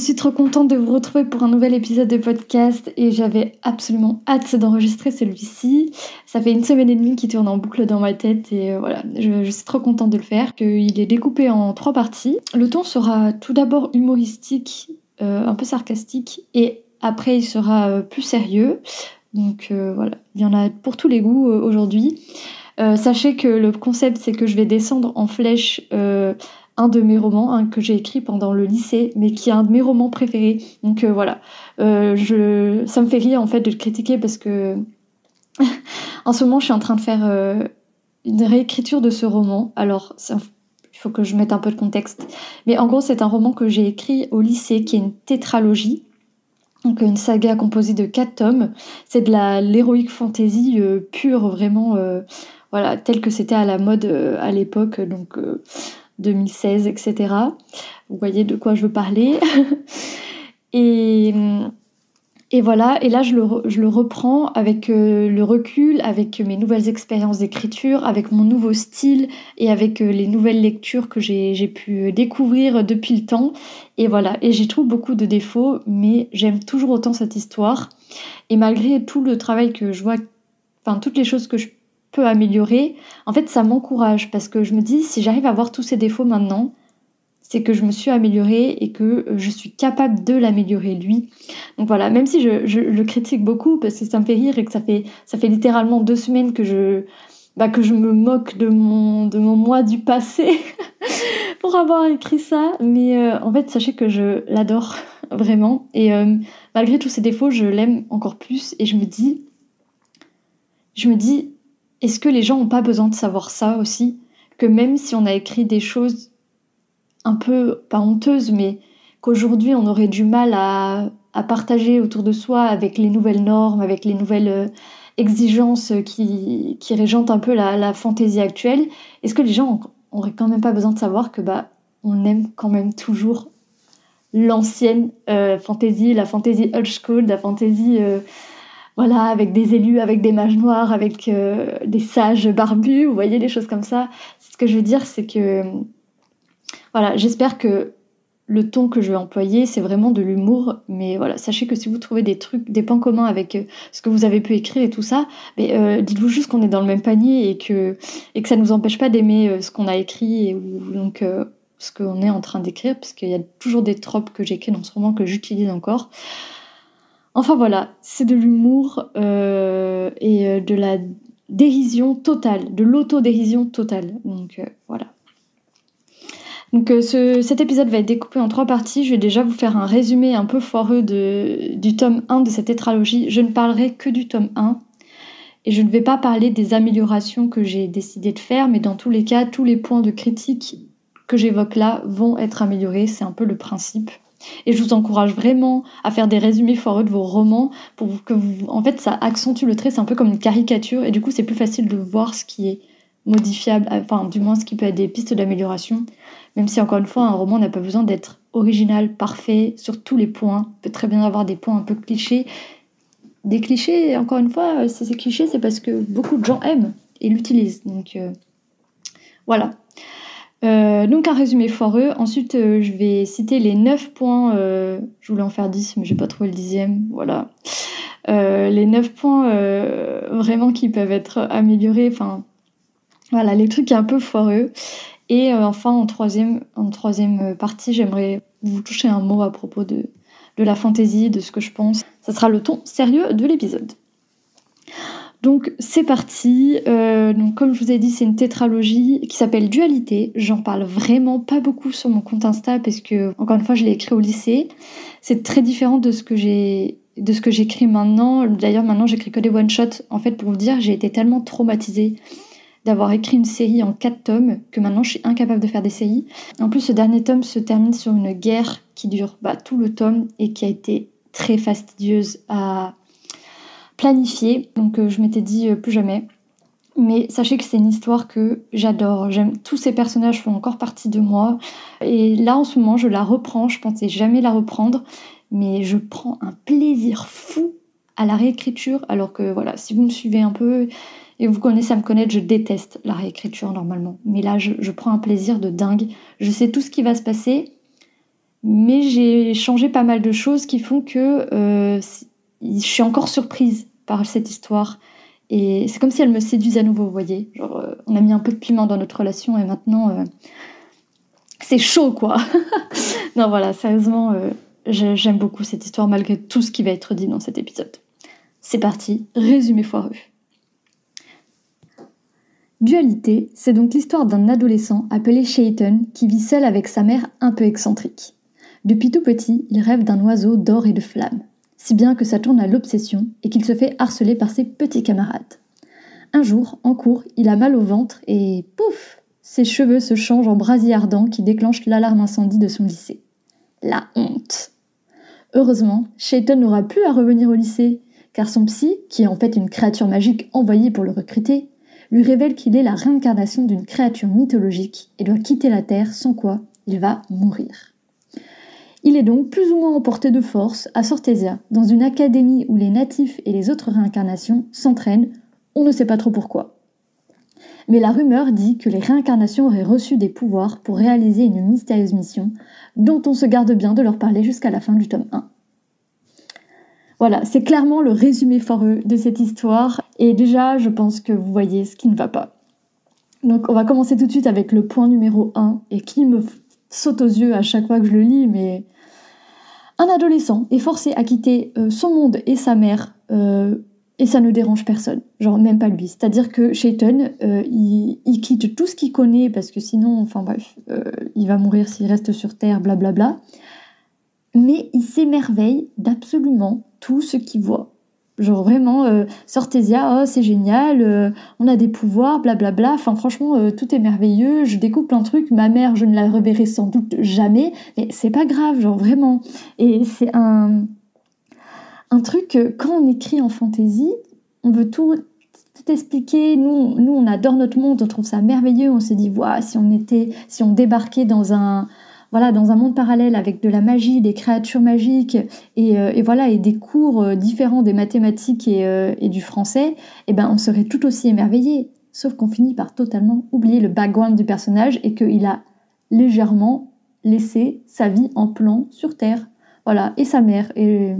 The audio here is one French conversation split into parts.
Suis trop contente de vous retrouver pour un nouvel épisode de podcast et j'avais absolument hâte d'enregistrer celui-ci. Ça fait une semaine et demie qu'il tourne en boucle dans ma tête et euh, voilà, je, suis trop contente de le faire. Il est découpé en trois parties. Le ton sera tout d'abord humoristique, euh, un peu sarcastique et après il sera euh, plus sérieux. Donc voilà, il y en a pour tous les goûts aujourd'hui. sachez que le concept c'est que je vais descendre en flèche un de mes romans que j'ai écrit pendant le lycée, mais qui est un de mes romans préférés. Donc euh, voilà, euh, ça me fait rire en fait de le critiquer parce que en ce moment je suis en train de faire euh, une réécriture de ce roman. Alors il faut que je mette un peu de contexte, mais en gros c'est un roman que j'ai écrit au lycée qui est une tétralogie. Donc une saga composée de quatre tomes. C'est de l'héroïque fantasy pure, vraiment, voilà, telle que c'était à la mode à l'époque. Donc 2016, etc. Vous voyez de quoi je veux parler. et, et voilà, et là je le, je le reprends avec euh, le recul, avec mes nouvelles expériences d'écriture, avec mon nouveau style et avec euh, les nouvelles lectures que j'ai pu découvrir depuis le temps. Et voilà, et j'y trouve beaucoup de défauts, mais j'aime toujours autant cette histoire. Et malgré tout le travail que je vois, enfin toutes les choses que je peut améliorer, en fait, ça m'encourage parce que je me dis, si j'arrive à voir tous ces défauts maintenant, c'est que je me suis améliorée et que je suis capable de l'améliorer lui. Donc voilà, même si je, le critique beaucoup parce que ça me fait rire et que ça fait, ça fait littéralement deux semaines que je, bah, que je me moque de mon, de mon moi du passé pour avoir écrit ça. Mais euh, en fait, sachez que je l'adore vraiment. Et euh, malgré tous ces défauts, je l'aime encore plus et je me dis, je me dis, est-ce que les gens n'ont pas besoin de savoir ça aussi? Que même si on a écrit des choses un peu, pas honteuses, mais qu'aujourd'hui on aurait du mal à, partager autour de soi avec les nouvelles normes, avec les nouvelles euh, exigences qui, qui régentent un peu la, fantaisie actuelle, est-ce que les gens n'auraient quand même pas besoin de savoir que bah on aime quand même toujours l'ancienne euh, fantaisie, la fantaisie old school, la fantaisie euh, voilà, avec des élus, avec des mages noirs, avec euh, des sages barbus, vous voyez, des choses comme ça. Ce que je veux dire, c'est que, voilà, j'espère que le ton que je vais employer, c'est vraiment de l'humour. Mais voilà, sachez que si vous trouvez des trucs, des points communs avec euh, ce que vous avez pu écrire et tout ça, euh, dites-vous juste qu'on est dans le même panier et que, et que ça ne nous empêche pas d'aimer ce qu'on a écrit et donc ce qu'on est en train d'écrire, parce qu'il y a toujours des tropes que j'écris dans ce roman que j'utilise encore. Enfin voilà, c'est de l'humour euh, et euh, de la dérision totale, de l'autodérision totale. Donc euh, voilà. Donc cet épisode va être découpé en trois parties. Je vais déjà vous faire un résumé un peu foireux du tome 1 de cette tétralogie. Je ne parlerai que du tome 1. Et je ne vais pas parler des améliorations que j'ai décidé de faire, mais dans tous les cas, tous les points de critique que j'évoque là vont être améliorés. C'est un peu le principe. Et je vous encourage vraiment à faire des résumés foireux de vos romans pour que vous. En fait, ça accentue le trait, c'est un peu comme une caricature, et du coup, c'est plus facile de voir ce qui est modifiable, enfin, du moins ce qui peut être des pistes d'amélioration. Même si, encore une fois, un roman n'a pas besoin d'être original, parfait, sur tous les points. Il peut très bien avoir des points un peu clichés. Des clichés, encore une fois, si c'est cliché, c'est parce que beaucoup de gens aiment et l'utilisent. Donc, euh, voilà. Euh, donc un résumé foireux. Ensuite, euh, je vais citer les 9 points. Euh, je voulais en faire 10, mais j'ai pas trouvé le dixième. Voilà. les 9 points vraiment qui peuvent être améliorés. Enfin, voilà, les trucs un peu foireux. Et enfin, en troisième, en troisième partie, j'aimerais vous toucher un mot à propos de, de la fantaisie, de ce que je pense. Ça sera le ton sérieux de l'épisode. Donc c'est parti. Euh, comme je vous ai dit, c'est une tétralogie qui s'appelle Dualité. J'en parle vraiment pas beaucoup sur mon compte Insta parce que encore une fois, je l'ai écrit au lycée. C'est très différent de ce que j'ai de ce que j'écris maintenant. D'ailleurs, maintenant, j'écris que des one shots. En fait, pour vous dire, j'ai été tellement traumatisée d'avoir écrit une série en quatre tomes, que maintenant je suis incapable de faire des séries. En plus, ce dernier tome se termine sur une guerre qui dure bah, tout le tome et qui a été très fastidieuse à planifier. Donc euh, je m'étais dit euh, plus jamais. Mais sachez que c'est une histoire que j'adore. J'aime tous ces personnages font encore partie de moi. Et là en ce moment, je la reprends. Je pensais jamais la reprendre, mais je prends un plaisir fou à la réécriture. Alors que voilà, si vous me suivez un peu et vous connaissez à me connaître, je déteste la réécriture normalement. Mais là, je, prends un plaisir de dingue. Je sais tout ce qui va se passer, mais j'ai changé pas mal de choses qui font que euh, je suis encore surprise par cette histoire. Et c'est comme si elle me séduisait à nouveau, vous voyez. Genre, euh, on a mis un peu de piment dans notre relation et maintenant, euh, c'est chaud, quoi. non, voilà, sérieusement, j'aime beaucoup cette histoire malgré tout ce qui va être dit dans cet épisode. C'est parti, résumé foireux. Dualité, c'est donc l'histoire d'un adolescent appelé Shayton qui vit seul avec sa mère un peu excentrique. Depuis tout petit, il rêve d'un oiseau d'or et de flammes, si bien que ça tourne à l'obsession et qu'il se fait harceler par ses petits camarades. Un jour, en cours, il a mal au ventre et pouf Ses cheveux se changent en brasier ardent qui déclenche l'alarme incendie de son lycée. La honte Heureusement, Shayton n'aura plus à revenir au lycée, car son psy, qui est en fait une créature magique envoyée pour le recruter, lui révèle qu'il est la réincarnation d'une créature mythologique et doit quitter la Terre sans quoi il va mourir. Il est donc plus ou moins emporté de force à Sortesia, dans une académie où les natifs et les autres réincarnations s'entraînent, on ne sait pas trop pourquoi. Mais la rumeur dit que les réincarnations auraient reçu des pouvoirs pour réaliser une mystérieuse mission, dont on se garde bien de leur parler jusqu'à la fin du tome 1. Voilà, c'est clairement le résumé foreux de cette histoire. Et déjà, je pense que vous voyez ce qui ne va pas. Donc, on va commencer tout de suite avec le point numéro 1 et qui me saute aux yeux à chaque fois que je le lis, mais un adolescent est forcé à quitter euh, son monde et sa mère euh, et ça ne dérange personne, genre même pas lui. C'est-à-dire que Shayton, euh, il, quitte tout ce qu'il connaît parce que sinon, enfin bref, il va mourir s'il reste sur Terre, blablabla. Bla bla mais il s'émerveille d'absolument tout ce qu'il voit. Genre vraiment, euh, oh c'est génial, euh, on a des pouvoirs, blablabla. Bla bla. Enfin franchement, euh, tout est merveilleux, je découpe de trucs. Ma mère, je ne la reverrai sans doute jamais, mais c'est pas grave, genre vraiment. Et c'est un, un truc que quand on écrit en fantaisie, on veut tout, expliquer. Nous, nous, on adore notre monde, on trouve ça merveilleux. On se dit, voilà, si on était, si on débarquait dans un voilà, dans un monde parallèle avec de la magie, des créatures magiques et, euh, voilà des cours euh, différents des mathématiques euh, et, du français, eh ben on serait tout aussi émerveillé. Sauf qu'on finit par totalement oublier le background du personnage et qu'il a légèrement laissé sa vie en plan sur Terre. Voilà, et sa mère. Et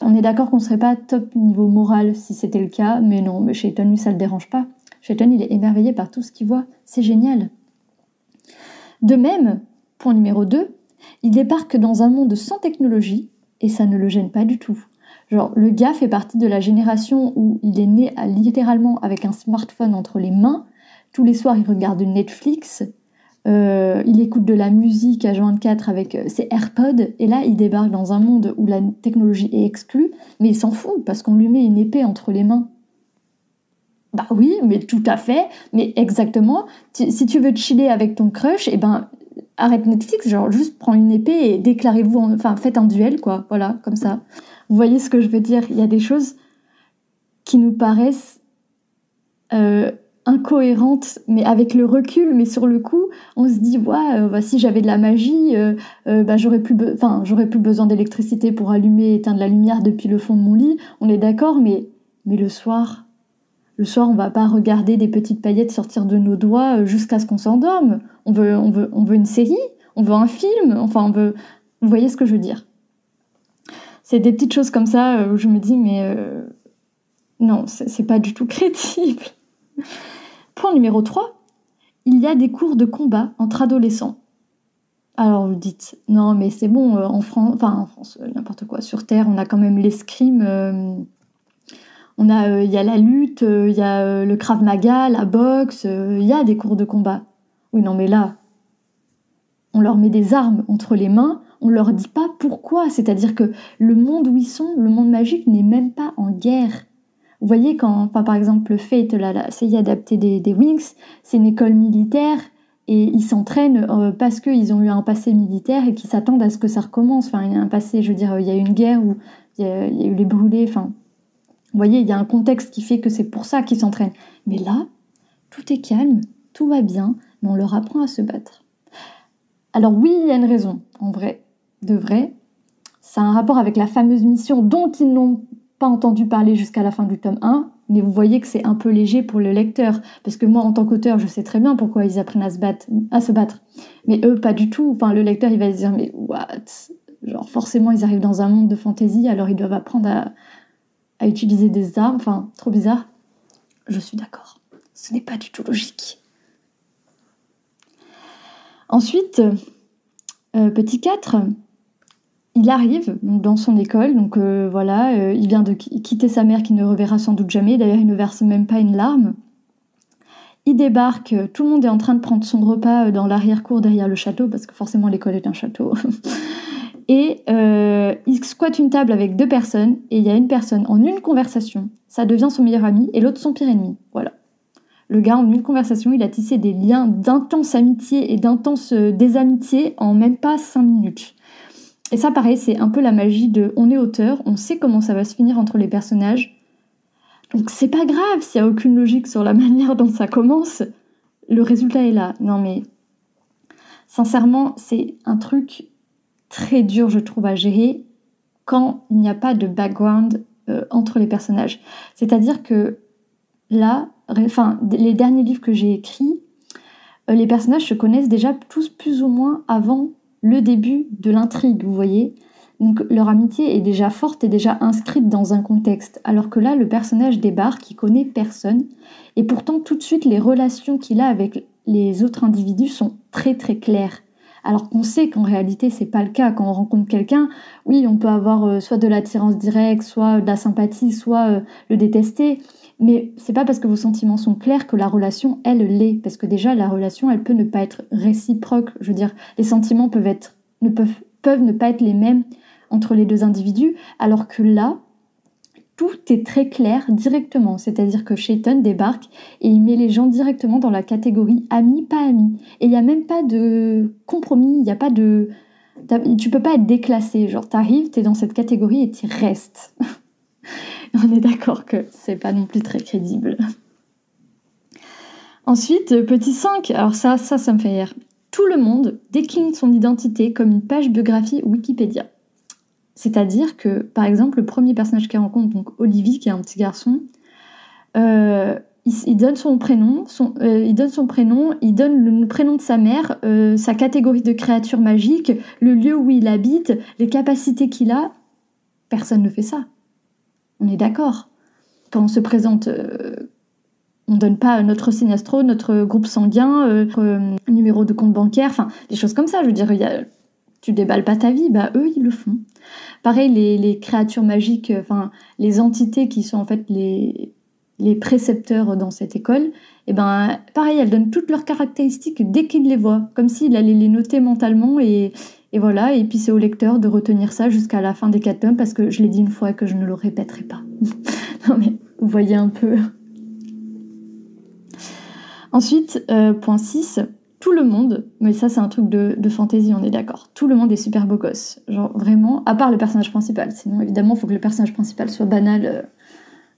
on est d'accord qu'on serait pas top niveau moral si c'était le cas, mais non, mais Shaitan, lui, ça le dérange pas. Shaitan, il est émerveillé par tout ce qu'il voit. C'est génial. De même, Point numéro 2, il débarque dans un monde sans technologie et ça ne le gêne pas du tout. Genre, le gars fait partie de la génération où il est né littéralement avec un smartphone entre les mains. Tous les soirs, il regarde Netflix. Euh, il écoute de la musique à 24 avec euh, ses AirPods. Et là, il débarque dans un monde où la technologie est exclue. Mais il s'en fout parce qu'on lui met une épée entre les mains. Bah oui, mais tout à fait. Mais exactement. Si tu veux chiller avec ton crush, eh ben, arrête Netflix, genre juste prends une épée et déclarez-vous, enfin faites un duel, quoi, voilà, comme ça. Vous voyez ce que je veux dire? Il y a des choses qui nous paraissent euh, incohérentes, mais avec le recul, mais sur le coup, on se dit, ouais, euh, bah, si j'avais de la magie, euh, bah, j'aurais plus, plus besoin d'électricité pour allumer et éteindre la lumière depuis le fond de mon lit. On est d'accord, mais, mais le soir, le soir, on va pas regarder des petites paillettes sortir de nos doigts euh, jusqu'à ce qu'on s'endorme. On veut, une série, on veut un film, enfin on veut... Vous voyez ce que je veux dire C'est des petites choses comme ça euh, où je me dis, mais euh, non, c'est pas du tout crédible. Point numéro 3. Il y a des cours de combat entre adolescents. Alors vous dites, non mais c'est bon, en France, enfin en France, n'importe quoi, sur Terre, on a quand même l'escrime on a, euh, il y a la lutte, euh, il y a euh, le krav maga, la boxe, il y a des cours de combat. Oui, non, mais là, on leur met des armes entre les mains, on leur dit pas pourquoi. C'est-à-dire que le monde où ils sont, le monde magique, n'est même pas en guerre. Vous voyez, quand, par exemple, Fate, là, série adaptée des, Wings, c'est une école militaire et ils s'entraînent parce qu'ils ont eu un passé militaire et qu'ils s'attendent à ce que ça recommence. Enfin, il y a un passé, je veux dire, il y a eu une guerre où il y a, eu les brûlés. Vous voyez, il y a un contexte qui fait que c'est pour ça qu'ils s'entraînent. Mais là, tout est calme, tout va bien, mais on leur apprend à se battre. Alors oui, il y a une raison, en vrai, de vrai. Ça a un rapport avec la fameuse mission dont ils n'ont pas entendu parler jusqu'à la fin du tome 1, mais vous voyez que c'est un peu léger pour le lecteur, parce que moi, en tant qu'auteur, je sais très bien pourquoi ils apprennent à se battre, mais eux, pas du tout. Enfin, le lecteur, il va se dire, mais what? Genre, forcément, ils arrivent dans un monde de fantaisie, alors ils doivent apprendre à, à utiliser des armes. Enfin, trop bizarre. Je suis d'accord. Ce n'est pas du tout logique. Ensuite, euh, petit 4, il arrive dans son école, donc euh, voilà, euh, il vient de quitter sa mère qui ne reverra sans doute jamais, d'ailleurs il ne verse même pas une larme. Il débarque, tout le monde est en train de prendre son repas dans l'arrière-cour derrière le château, parce que forcément l'école est un château. et il squatte une table avec deux personnes, et il y a une personne en une conversation, ça devient son meilleur ami, et l'autre son pire ennemi. Voilà. Le gars, en une conversation, il a tissé des liens d'intense amitié et d'intense désamitié en même pas cinq minutes. Et ça, pareil, c'est un peu la magie de on est auteur, on sait comment ça va se finir entre les personnages. Donc c'est pas grave s'il n'y a aucune logique sur la manière dont ça commence. Le résultat est là. Non mais sincèrement, c'est un truc très dur, je trouve, à gérer quand il n'y a pas de background euh, entre les personnages. C'est-à-dire que là, enfin, les derniers livres que j'ai écrits, euh, les personnages se connaissent déjà tous plus ou moins avant le début de l'intrigue, vous voyez. Donc leur amitié est déjà forte et déjà inscrite dans un contexte, alors que là, le personnage débarque, il connaît personne, et pourtant tout de suite, les relations qu'il a avec les autres individus sont très très claires. Alors qu'on sait qu'en réalité, c'est pas le cas. Quand on rencontre quelqu'un, oui, on peut avoir euh, soit de l'attirance directe, soit de la sympathie, soit euh, le détester. Mais c'est pas parce que vos sentiments sont clairs que la relation, elle, l'est. Parce que déjà, la relation, elle peut ne pas être réciproque. Je veux dire, les sentiments peuvent, être, ne peuvent, peuvent ne pas être les mêmes entre les deux individus, alors que là, tout est très clair directement. C'est-à-dire que Shayton débarque et il met les gens directement dans la catégorie amis, pas amis. Et il n'y a même pas de compromis, il n'y a pas de. Tu peux pas être déclassé. Genre, t'arrives, t'es dans cette catégorie et tu restes. on est d'accord que c'est pas non plus très crédible. Ensuite, petit 5, alors ça, ça, ça me fait rire. Tout le monde décline son identité comme une page biographie Wikipédia. C'est-à-dire que, par exemple, le premier personnage qu'il rencontre, donc Olivier, qui est un petit garçon, euh, il, donne son prénom, son, euh, il donne son prénom, il donne le prénom de sa mère, euh, sa catégorie de créature magique, le lieu où il habite, les capacités qu'il a. Personne ne fait ça. On est d'accord. Quand on se présente, on donne pas notre signe astro, notre groupe sanguin, notre numéro de compte bancaire, enfin des choses comme ça. Je veux dire, y a, tu déballes pas ta vie, bah eux ils le font. Pareil, les, créatures magiques, enfin les entités qui sont en fait les, précepteurs dans cette école, et eh ben pareil, elles donnent toutes leurs caractéristiques dès qu'ils les voient, comme s'il allait les noter mentalement et, et voilà, et puis c'est au lecteur de retenir ça jusqu'à la fin des quatre tomes parce que je l'ai dit une fois et que je ne le répéterai pas. non mais vous voyez un peu. Ensuite, euh, point 6, tout le monde, mais ça c'est un truc de, de fantaisie, on est d'accord, tout le monde est super beau gosse. Genre vraiment, à part le personnage principal. Sinon évidemment, il faut que le personnage principal soit banal euh,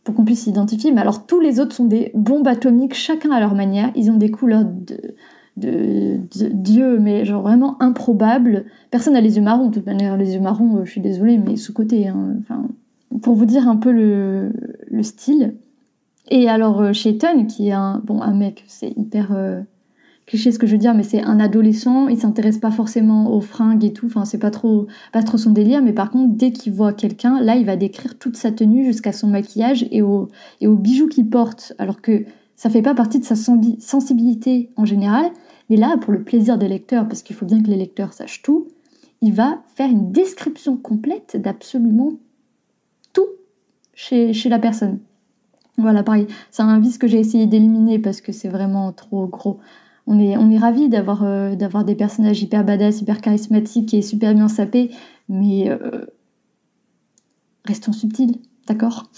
pour qu'on puisse s'identifier. Mais alors tous les autres sont des bombes atomiques, chacun à leur manière. Ils ont des couleurs de de, mais genre vraiment improbable. Personne n'a les yeux marrons, de toute manière, les yeux marrons, euh, je suis désolée, mais sous-côté. Hein. Enfin, pour vous dire un peu le, style. Et alors, euh, qui est un, bon, un mec, c'est hyper euh, cliché ce que je veux dire, mais c'est un adolescent, il s'intéresse pas forcément aux fringues et tout, enfin, c'est pas trop, pas trop son délire, mais par contre, dès qu'il voit quelqu'un, là, il va décrire toute sa tenue jusqu'à son maquillage et aux, et aux bijoux qu'il porte, alors que ça fait pas partie de sa sensibilité en général, mais là, pour le plaisir des lecteurs, parce qu'il faut bien que les lecteurs sachent tout, il va faire une description complète d'absolument tout chez, chez la personne. Voilà, pareil, c'est un vice que j'ai essayé d'éliminer parce que c'est vraiment trop gros. On est, on ravis d'avoir euh, d'avoir des personnages hyper badass, hyper charismatiques et super bien sapés, mais euh, restons subtils, d'accord?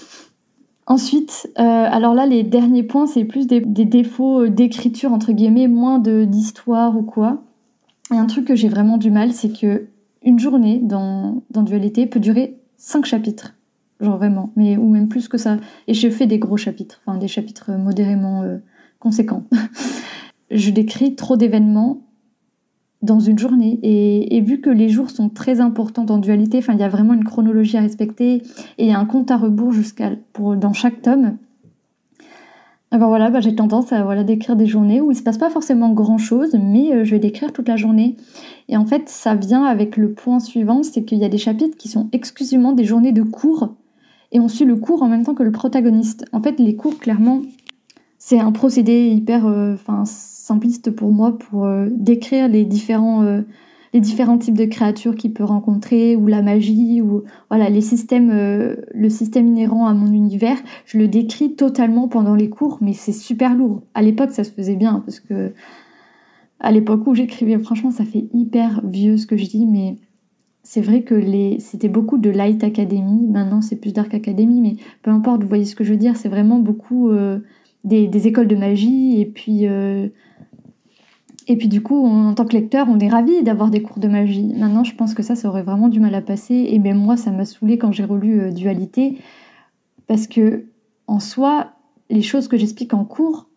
Ensuite, euh, alors là, les derniers points, c'est plus des, défauts d'écriture, entre guillemets, moins d'histoire ou quoi. Et un truc que j'ai vraiment du mal, c'est que une journée dans, Dualité peut durer cinq chapitres. Genre vraiment, mais ou même plus que ça. Et je fais des gros chapitres, enfin des chapitres modérément conséquents. je décris trop d'événements dans une journée. Et, vu que les jours sont très importants en dualité, il y a vraiment une chronologie à respecter et il y a un compte à rebours jusqu'à dans chaque tome. Alors voilà, bah, j'ai tendance à d'écrire des journées où il se passe pas forcément grand chose, mais euh, je vais décrire toute la journée. Et en fait, ça vient avec le point suivant, c'est qu'il y a des chapitres qui sont exclusivement des journées de cours et on suit le cours en même temps que le protagoniste. En fait, les cours, clairement, c'est un procédé hyper, euh, simpliste pour moi pour euh, décrire les différents, euh, les différents types de créatures qu'il peut rencontrer, ou la magie, ou voilà, les systèmes, le système inhérent à mon univers. Je le décris totalement pendant les cours, mais c'est super lourd. À l'époque, ça se faisait bien, parce que à l'époque où j'écrivais, franchement, ça fait hyper vieux ce que je dis, mais c'est vrai que les... c'était beaucoup de Light Academy. Maintenant, c'est plus Dark Academy, mais peu importe, vous voyez ce que je veux dire. C'est vraiment beaucoup des, écoles de magie et puis puis du coup, en tant que lecteur, on est ravi d'avoir des cours de magie. Maintenant, je pense que ça, ça aurait vraiment du mal à passer. Et même moi, ça m'a saoulé quand j'ai relu euh, Dualité, parce que en soi, les choses que j'explique en cours,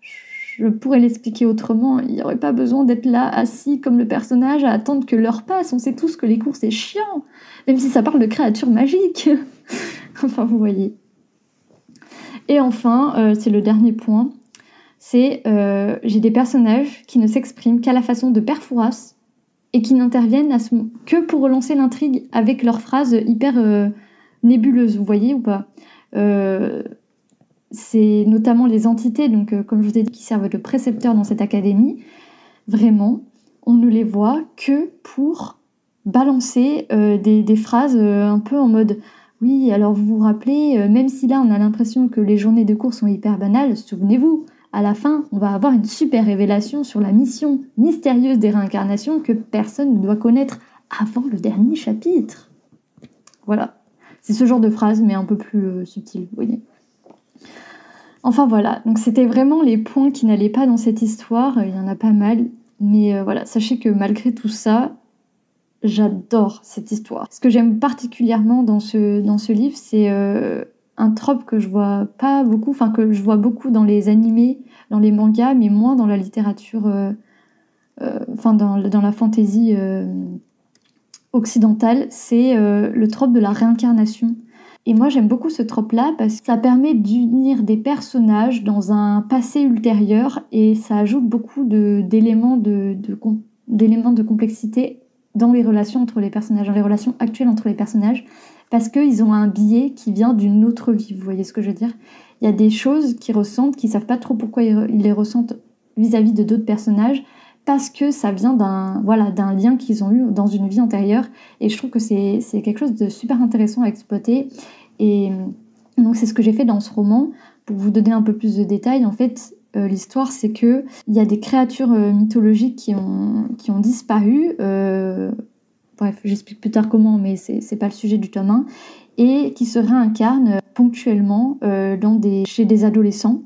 je pourrais l'expliquer autrement. Il n'y aurait pas besoin d'être là, assis comme le personnage, à attendre que l'heure passe. On sait tous que les cours, c'est chiant, même si ça parle de créatures magiques. enfin, vous voyez. Et enfin, euh, c'est le dernier point c'est euh, j'ai des personnages qui ne s'expriment qu'à la façon de Perfouras et qui n'interviennent que pour relancer l'intrigue avec leurs phrases hyper euh, nébuleuses, vous voyez ou pas euh, C'est notamment les entités, donc comme je vous ai dit, qui servent de précepteurs dans cette académie. Vraiment, on ne les voit que pour balancer des, des, phrases un peu en mode oui, alors vous vous rappelez, même si là on a l'impression que les journées de cours sont hyper banales, souvenez-vous, à la fin, on va avoir une super révélation sur la mission mystérieuse des réincarnations que personne ne doit connaître avant le dernier chapitre. Voilà. C'est ce genre de phrase, mais un peu plus euh, subtil, vous voyez. Enfin voilà, donc c'était vraiment les points qui n'allaient pas dans cette histoire, il y en a pas mal, mais euh, voilà, sachez que malgré tout ça, j'adore cette histoire. Ce que j'aime particulièrement dans ce, dans ce livre, c'est euh, un trope que je vois pas beaucoup, enfin que je vois beaucoup dans les animés, dans les mangas, mais moins dans la littérature, euh, euh, enfin dans, la fantaisie occidentale, c'est le trope de la réincarnation. Et moi j'aime beaucoup ce trope-là parce que ça permet d'unir des personnages dans un passé ultérieur et ça ajoute beaucoup d'éléments de, d'éléments de complexité dans les relations entre les personnages, dans les relations actuelles entre les personnages parce qu'ils ont un biais qui vient d'une autre vie. Vous voyez ce que je veux dire? Il y a des choses qu'ils ressentent, qu'ils savent pas trop pourquoi ils les ressentent vis-à-vis de d'autres personnages, parce que ça vient d'un voilà d'un lien qu'ils ont eu dans une vie antérieure. Et je trouve que c'est quelque chose de super intéressant à exploiter. Et donc c'est ce que j'ai fait dans ce roman. Pour vous donner un peu plus de détails, en fait, euh, l'histoire, c'est que il y a des créatures euh, mythologiques qui ont, qui ont disparu. Euh, bref, j'explique plus tard comment, mais c'est pas le sujet du tome 1, et qui se réincarnent ponctuellement chez des adolescents,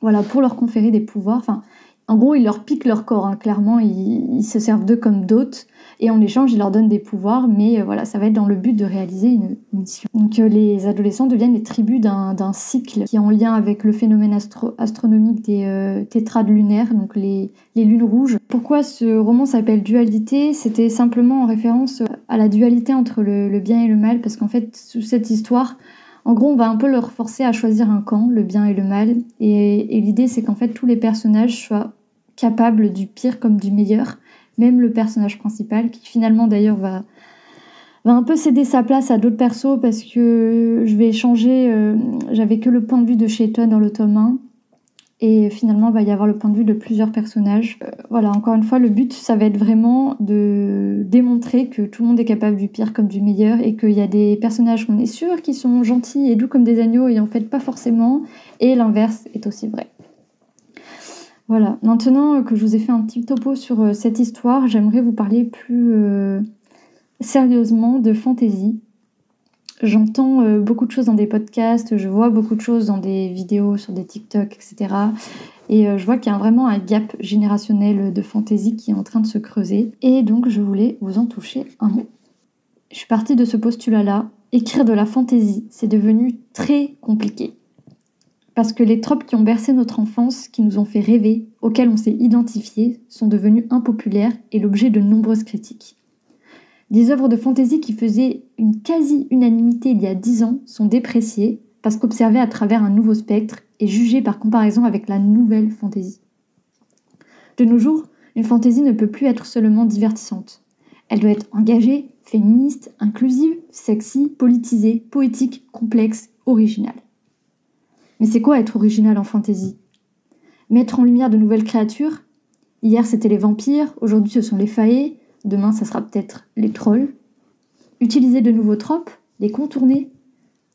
voilà, pour leur conférer des pouvoirs. Enfin, en gros, ils leur piquent leur corps, hein, clairement, ils, se servent d'eux comme d'hôtes, et en échange, ils leur donnent des pouvoirs, mais euh, voilà, ça va être dans le but de réaliser une mission. Donc euh, les adolescents deviennent les tribus d'un cycle qui est en lien avec le phénomène astronomique des euh, tétrades lunaires, donc les, lunes rouges. Pourquoi ce roman s'appelle Dualité? C'était simplement en référence à la dualité entre le, bien et le mal, parce qu'en fait, sous cette histoire, en gros, on va un peu leur forcer à choisir un camp, le bien et le mal. Et l'idée, c'est qu'en fait, tous les personnages soient capables du pire comme du meilleur même le personnage principal, qui finalement d'ailleurs va, va un peu céder sa place à d'autres persos parce que je vais changer, euh, j'avais que le point de vue de Shayton dans le tome 1. Et finalement, il va y avoir le point de vue de plusieurs personnages. Euh, voilà, encore une fois, le but, ça va être vraiment de démontrer que tout le monde est capable du pire comme du meilleur et qu'il y a des personnages qu'on est sûr qui sont gentils et doux comme des agneaux et en fait pas forcément. Et l'inverse est aussi vrai. Voilà, maintenant que je vous ai fait un petit topo sur euh, cette histoire, j'aimerais vous parler plus euh, sérieusement de fantaisie. J'entends euh, beaucoup de choses dans des podcasts, je vois beaucoup de choses dans des vidéos sur des TikTok, etc. Et euh, je vois qu'il y a vraiment un gap générationnel de fantaisie qui est en train de se creuser. Et donc je voulais vous en toucher un mot. Je suis partie de ce postulat-là. Écrire de la fantaisie, c'est devenu très compliqué. Parce que les tropes qui ont bercé notre enfance, qui nous ont fait rêver, auxquels on s'est identifié, sont devenus impopulaires et l'objet de nombreuses critiques. Des œuvres de fantaisie qui faisaient une quasi-unanimité il y a dix ans sont dépréciées parce qu'observées à travers un nouveau spectre et jugées par comparaison avec la nouvelle fantaisie. De nos jours, une fantaisie ne peut plus être seulement divertissante. Elle doit être engagée, féministe, inclusive, sexy, politisée, poétique, complexe, originale. Mais c'est quoi être original en fantaisie Mettre en lumière de nouvelles créatures? Hier c'était les vampires, aujourd'hui ce sont les faées, demain ça sera peut-être les trolls? Utiliser de nouveaux tropes, les contourner?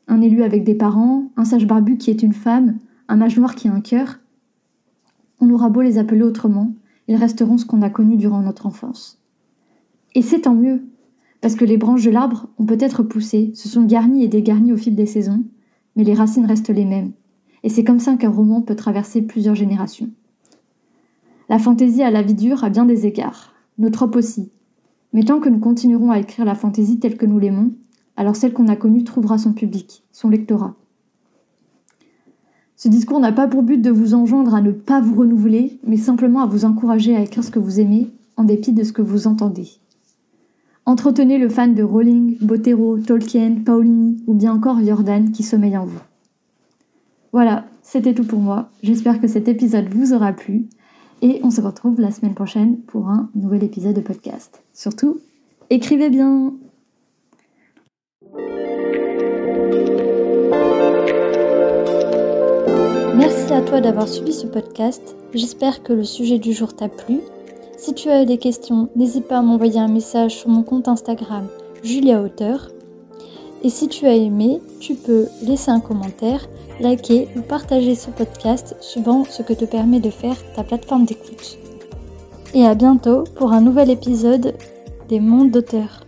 Un élu avec des parents, un sage barbu qui est une femme, un mage noir qui a un cœur? On aura beau les appeler autrement, ils resteront ce qu'on a connu durant notre enfance. Et c'est tant mieux, parce que les branches de l'arbre ont peut-être poussé, se sont garnies et dégarnies au fil des saisons, mais les racines restent les mêmes. Et c'est comme ça qu'un roman peut traverser plusieurs générations. La fantaisie à la vie dure a bien des égards, nos tropes aussi. Mais tant que nous continuerons à écrire la fantaisie telle que nous l'aimons, alors celle qu'on a connue trouvera son public, son lectorat. Ce discours n'a pas pour but de vous enjoindre à ne pas vous renouveler, mais simplement à vous encourager à écrire ce que vous aimez, en dépit de ce que vous entendez. Entretenez le fan de Rowling, Botero, Tolkien, Paolini ou bien encore Jordan qui sommeille en vous. Voilà, c'était tout pour moi. J'espère que cet épisode vous aura plu et on se retrouve la semaine prochaine pour un nouvel épisode de podcast. Surtout, écrivez bien Merci à toi d'avoir suivi ce podcast. J'espère que le sujet du jour t'a plu si tu as des questions, n'hésite pas à m'envoyer un message sur mon compte Instagram Julia Auteur. Et si tu as aimé, tu peux laisser un commentaire, liker ou partager ce podcast suivant ce que te permet de faire ta plateforme d'écoute. Et à bientôt pour un nouvel épisode des mondes d'auteurs.